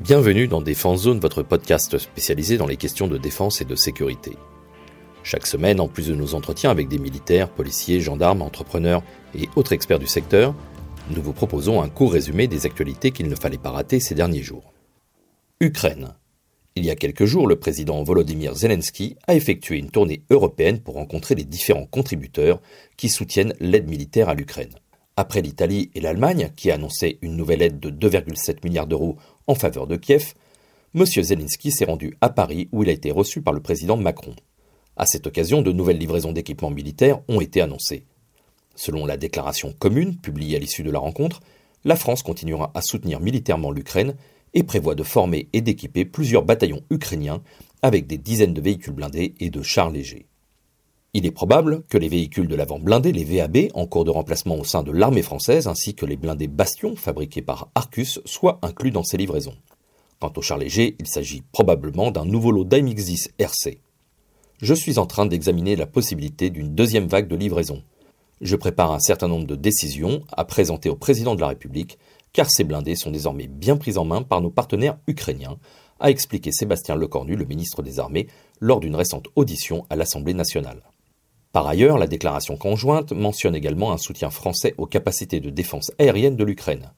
Bienvenue dans Défense Zone, votre podcast spécialisé dans les questions de défense et de sécurité. Chaque semaine, en plus de nos entretiens avec des militaires, policiers, gendarmes, entrepreneurs et autres experts du secteur, nous vous proposons un court résumé des actualités qu'il ne fallait pas rater ces derniers jours. Ukraine. Il y a quelques jours, le président Volodymyr Zelensky a effectué une tournée européenne pour rencontrer les différents contributeurs qui soutiennent l'aide militaire à l'Ukraine. Après l'Italie et l'Allemagne, qui a annoncé une nouvelle aide de 2,7 milliards d'euros en faveur de Kiev, M. Zelensky s'est rendu à Paris où il a été reçu par le président Macron. À cette occasion, de nouvelles livraisons d'équipements militaires ont été annoncées. Selon la déclaration commune publiée à l'issue de la rencontre, la France continuera à soutenir militairement l'Ukraine et prévoit de former et d'équiper plusieurs bataillons ukrainiens avec des dizaines de véhicules blindés et de chars légers. Il est probable que les véhicules de l'avant blindé, les VAB, en cours de remplacement au sein de l'armée française, ainsi que les blindés Bastion fabriqués par Arcus, soient inclus dans ces livraisons. Quant au char léger, il s'agit probablement d'un nouveau lot d'AMX-10 RC. Je suis en train d'examiner la possibilité d'une deuxième vague de livraison. Je prépare un certain nombre de décisions à présenter au président de la République, car ces blindés sont désormais bien pris en main par nos partenaires ukrainiens, a expliqué Sébastien Lecornu, le ministre des Armées, lors d'une récente audition à l'Assemblée nationale. Par ailleurs, la déclaration conjointe mentionne également un soutien français aux capacités de défense aérienne de l'Ukraine.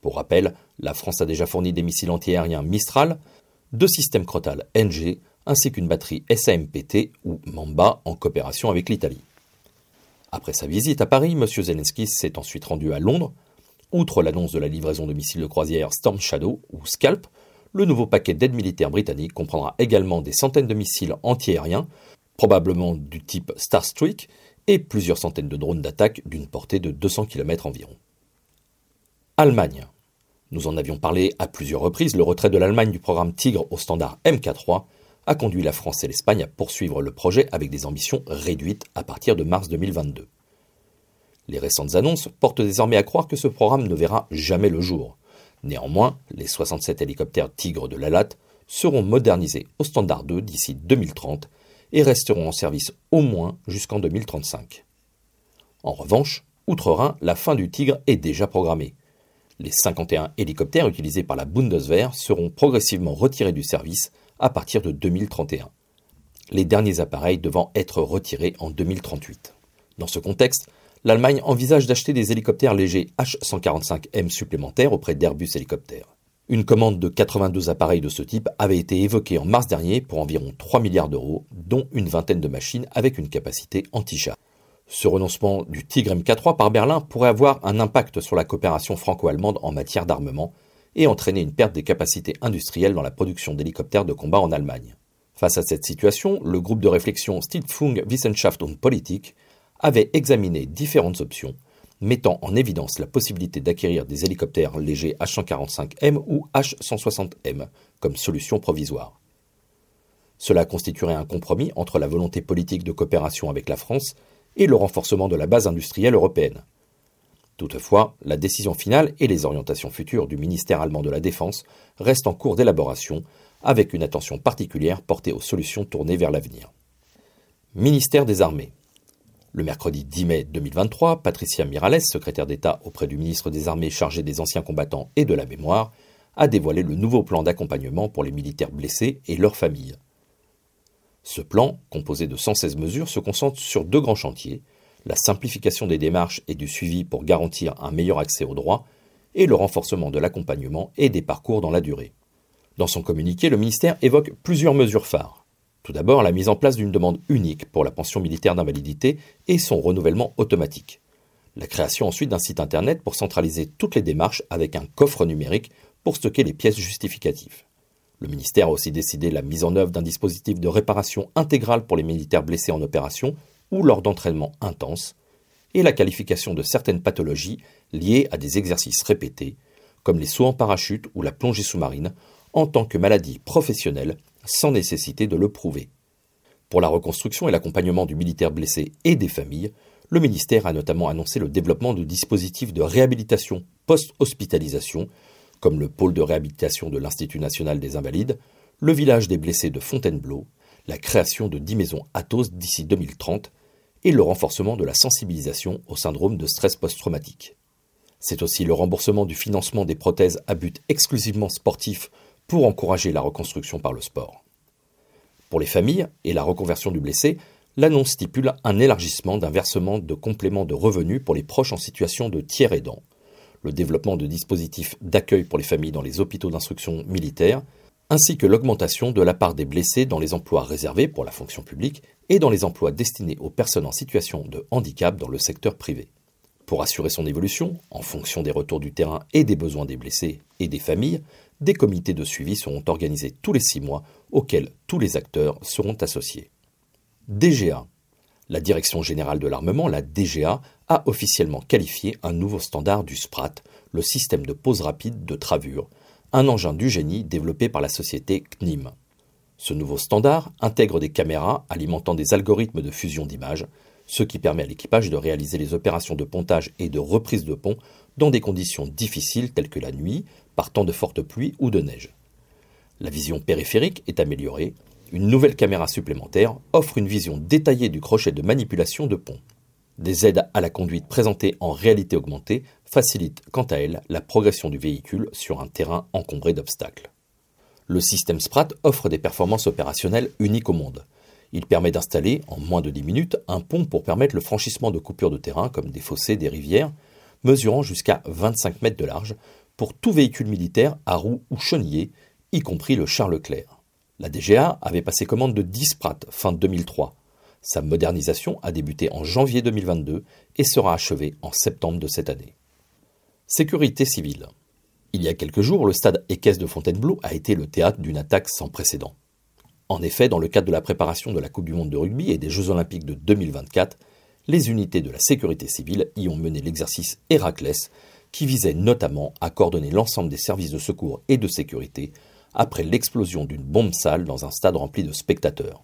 Pour rappel, la France a déjà fourni des missiles antiaériens Mistral, deux systèmes Crotal NG, ainsi qu'une batterie SAMPT ou Mamba en coopération avec l'Italie. Après sa visite à Paris, M. Zelensky s'est ensuite rendu à Londres. Outre l'annonce de la livraison de missiles de croisière Storm Shadow ou Scalp, le nouveau paquet d'aide militaire britannique comprendra également des centaines de missiles antiaériens probablement du type Starstreak, et plusieurs centaines de drones d'attaque d'une portée de 200 km environ. Allemagne. Nous en avions parlé à plusieurs reprises, le retrait de l'Allemagne du programme Tigre au standard MK3 a conduit la France et l'Espagne à poursuivre le projet avec des ambitions réduites à partir de mars 2022. Les récentes annonces portent désormais à croire que ce programme ne verra jamais le jour. Néanmoins, les 67 hélicoptères Tigre de l'ALAT seront modernisés au standard 2 d'ici 2030 et resteront en service au moins jusqu'en 2035. En revanche, outre-Rhin, la fin du Tigre est déjà programmée. Les 51 hélicoptères utilisés par la Bundeswehr seront progressivement retirés du service à partir de 2031. Les derniers appareils devant être retirés en 2038. Dans ce contexte, l'Allemagne envisage d'acheter des hélicoptères légers H145M supplémentaires auprès d'Airbus Hélicoptères. Une commande de 82 appareils de ce type avait été évoquée en mars dernier pour environ 3 milliards d'euros, dont une vingtaine de machines avec une capacité anti-chat. Ce renoncement du Tigre MK3 par Berlin pourrait avoir un impact sur la coopération franco-allemande en matière d'armement et entraîner une perte des capacités industrielles dans la production d'hélicoptères de combat en Allemagne. Face à cette situation, le groupe de réflexion Stiftung Wissenschaft und Politik avait examiné différentes options mettant en évidence la possibilité d'acquérir des hélicoptères légers H-145M ou H-160M comme solution provisoire. Cela constituerait un compromis entre la volonté politique de coopération avec la France et le renforcement de la base industrielle européenne. Toutefois, la décision finale et les orientations futures du ministère allemand de la Défense restent en cours d'élaboration, avec une attention particulière portée aux solutions tournées vers l'avenir. Ministère des Armées. Le mercredi 10 mai 2023, Patricia Mirales, secrétaire d'État auprès du ministre des Armées chargé des anciens combattants et de la mémoire, a dévoilé le nouveau plan d'accompagnement pour les militaires blessés et leurs familles. Ce plan, composé de 116 mesures, se concentre sur deux grands chantiers, la simplification des démarches et du suivi pour garantir un meilleur accès aux droits, et le renforcement de l'accompagnement et des parcours dans la durée. Dans son communiqué, le ministère évoque plusieurs mesures phares. Tout d'abord, la mise en place d'une demande unique pour la pension militaire d'invalidité et son renouvellement automatique. La création ensuite d'un site internet pour centraliser toutes les démarches avec un coffre numérique pour stocker les pièces justificatives. Le ministère a aussi décidé la mise en œuvre d'un dispositif de réparation intégrale pour les militaires blessés en opération ou lors d'entraînements intenses, et la qualification de certaines pathologies liées à des exercices répétés, comme les sauts en parachute ou la plongée sous-marine, en tant que maladie professionnelle sans nécessité de le prouver. Pour la reconstruction et l'accompagnement du militaire blessé et des familles, le ministère a notamment annoncé le développement de dispositifs de réhabilitation post-hospitalisation, comme le pôle de réhabilitation de l'Institut national des invalides, le village des blessés de Fontainebleau, la création de 10 maisons Athos d'ici 2030 et le renforcement de la sensibilisation au syndrome de stress post-traumatique. C'est aussi le remboursement du financement des prothèses à but exclusivement sportif pour encourager la reconstruction par le sport. Pour les familles et la reconversion du blessé, l'annonce stipule un élargissement d'un versement de compléments de revenus pour les proches en situation de tiers aidant, le développement de dispositifs d'accueil pour les familles dans les hôpitaux d'instruction militaire, ainsi que l'augmentation de la part des blessés dans les emplois réservés pour la fonction publique et dans les emplois destinés aux personnes en situation de handicap dans le secteur privé. Pour assurer son évolution, en fonction des retours du terrain et des besoins des blessés et des familles, des comités de suivi seront organisés tous les six mois auxquels tous les acteurs seront associés. DGA. La Direction générale de l'armement, la DGA, a officiellement qualifié un nouveau standard du SPRAT, le système de pose rapide de travure, un engin du génie développé par la société CNIM. Ce nouveau standard intègre des caméras alimentant des algorithmes de fusion d'images, ce qui permet à l'équipage de réaliser les opérations de pontage et de reprise de pont dans des conditions difficiles telles que la nuit, par temps de forte pluie ou de neige. La vision périphérique est améliorée, une nouvelle caméra supplémentaire offre une vision détaillée du crochet de manipulation de pont. Des aides à la conduite présentées en réalité augmentée facilitent quant à elles la progression du véhicule sur un terrain encombré d'obstacles. Le système SPRAT offre des performances opérationnelles uniques au monde. Il permet d'installer, en moins de 10 minutes, un pont pour permettre le franchissement de coupures de terrain comme des fossés, des rivières, mesurant jusqu'à 25 mètres de large, pour tout véhicule militaire à roues ou chenillées, y compris le Charles Leclerc. La DGA avait passé commande de 10 Sprat fin 2003. Sa modernisation a débuté en janvier 2022 et sera achevée en septembre de cette année. Sécurité civile. Il y a quelques jours, le stade équestre de Fontainebleau a été le théâtre d'une attaque sans précédent. En effet, dans le cadre de la préparation de la Coupe du Monde de rugby et des Jeux Olympiques de 2024, les unités de la sécurité civile y ont mené l'exercice Héraclès, qui visait notamment à coordonner l'ensemble des services de secours et de sécurité après l'explosion d'une bombe sale dans un stade rempli de spectateurs.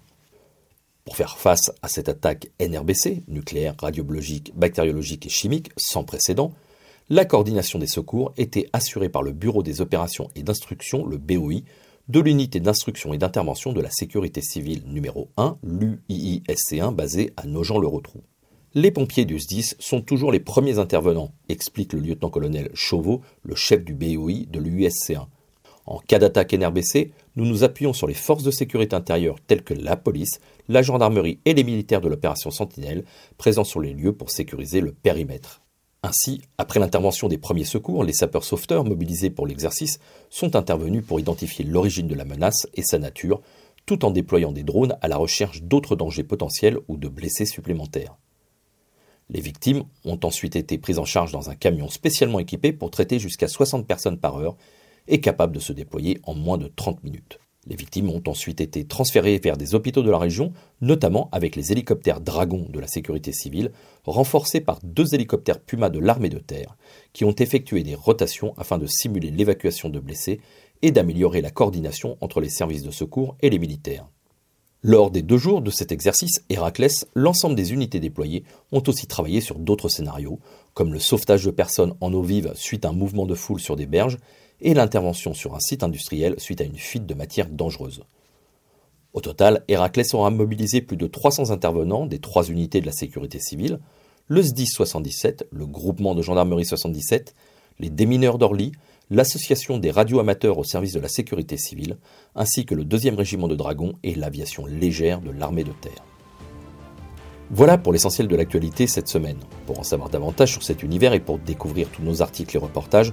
Pour faire face à cette attaque NRBC, nucléaire, radiobiologique, bactériologique et chimique, sans précédent, la coordination des secours était assurée par le Bureau des opérations et d'instruction, le BOI, de l'unité d'instruction et d'intervention de la sécurité civile numéro 1, l'UIISC1, basée à Nogent-le-Rotrou. Les pompiers du SDIS sont toujours les premiers intervenants, explique le lieutenant-colonel Chauveau, le chef du BOI de l'UISC1. En cas d'attaque NRBC, nous nous appuyons sur les forces de sécurité intérieure telles que la police, la gendarmerie et les militaires de l'opération Sentinelle, présents sur les lieux pour sécuriser le périmètre. Ainsi, après l'intervention des premiers secours, les sapeurs-sauveteurs mobilisés pour l'exercice sont intervenus pour identifier l'origine de la menace et sa nature, tout en déployant des drones à la recherche d'autres dangers potentiels ou de blessés supplémentaires. Les victimes ont ensuite été prises en charge dans un camion spécialement équipé pour traiter jusqu'à 60 personnes par heure est capable de se déployer en moins de 30 minutes. Les victimes ont ensuite été transférées vers des hôpitaux de la région, notamment avec les hélicoptères Dragon de la sécurité civile, renforcés par deux hélicoptères Puma de l'armée de terre, qui ont effectué des rotations afin de simuler l'évacuation de blessés et d'améliorer la coordination entre les services de secours et les militaires. Lors des deux jours de cet exercice Héraclès, l'ensemble des unités déployées ont aussi travaillé sur d'autres scénarios, comme le sauvetage de personnes en eau vive suite à un mouvement de foule sur des berges, et l'intervention sur un site industriel suite à une fuite de matière dangereuse. Au total, Héraclès aura mobilisé plus de 300 intervenants des trois unités de la sécurité civile, le SDIS 77, le groupement de gendarmerie 77, les démineurs d'Orly, l'association des radioamateurs au service de la sécurité civile, ainsi que le deuxième régiment de dragons et l'aviation légère de l'armée de terre. Voilà pour l'essentiel de l'actualité cette semaine. Pour en savoir davantage sur cet univers et pour découvrir tous nos articles et reportages,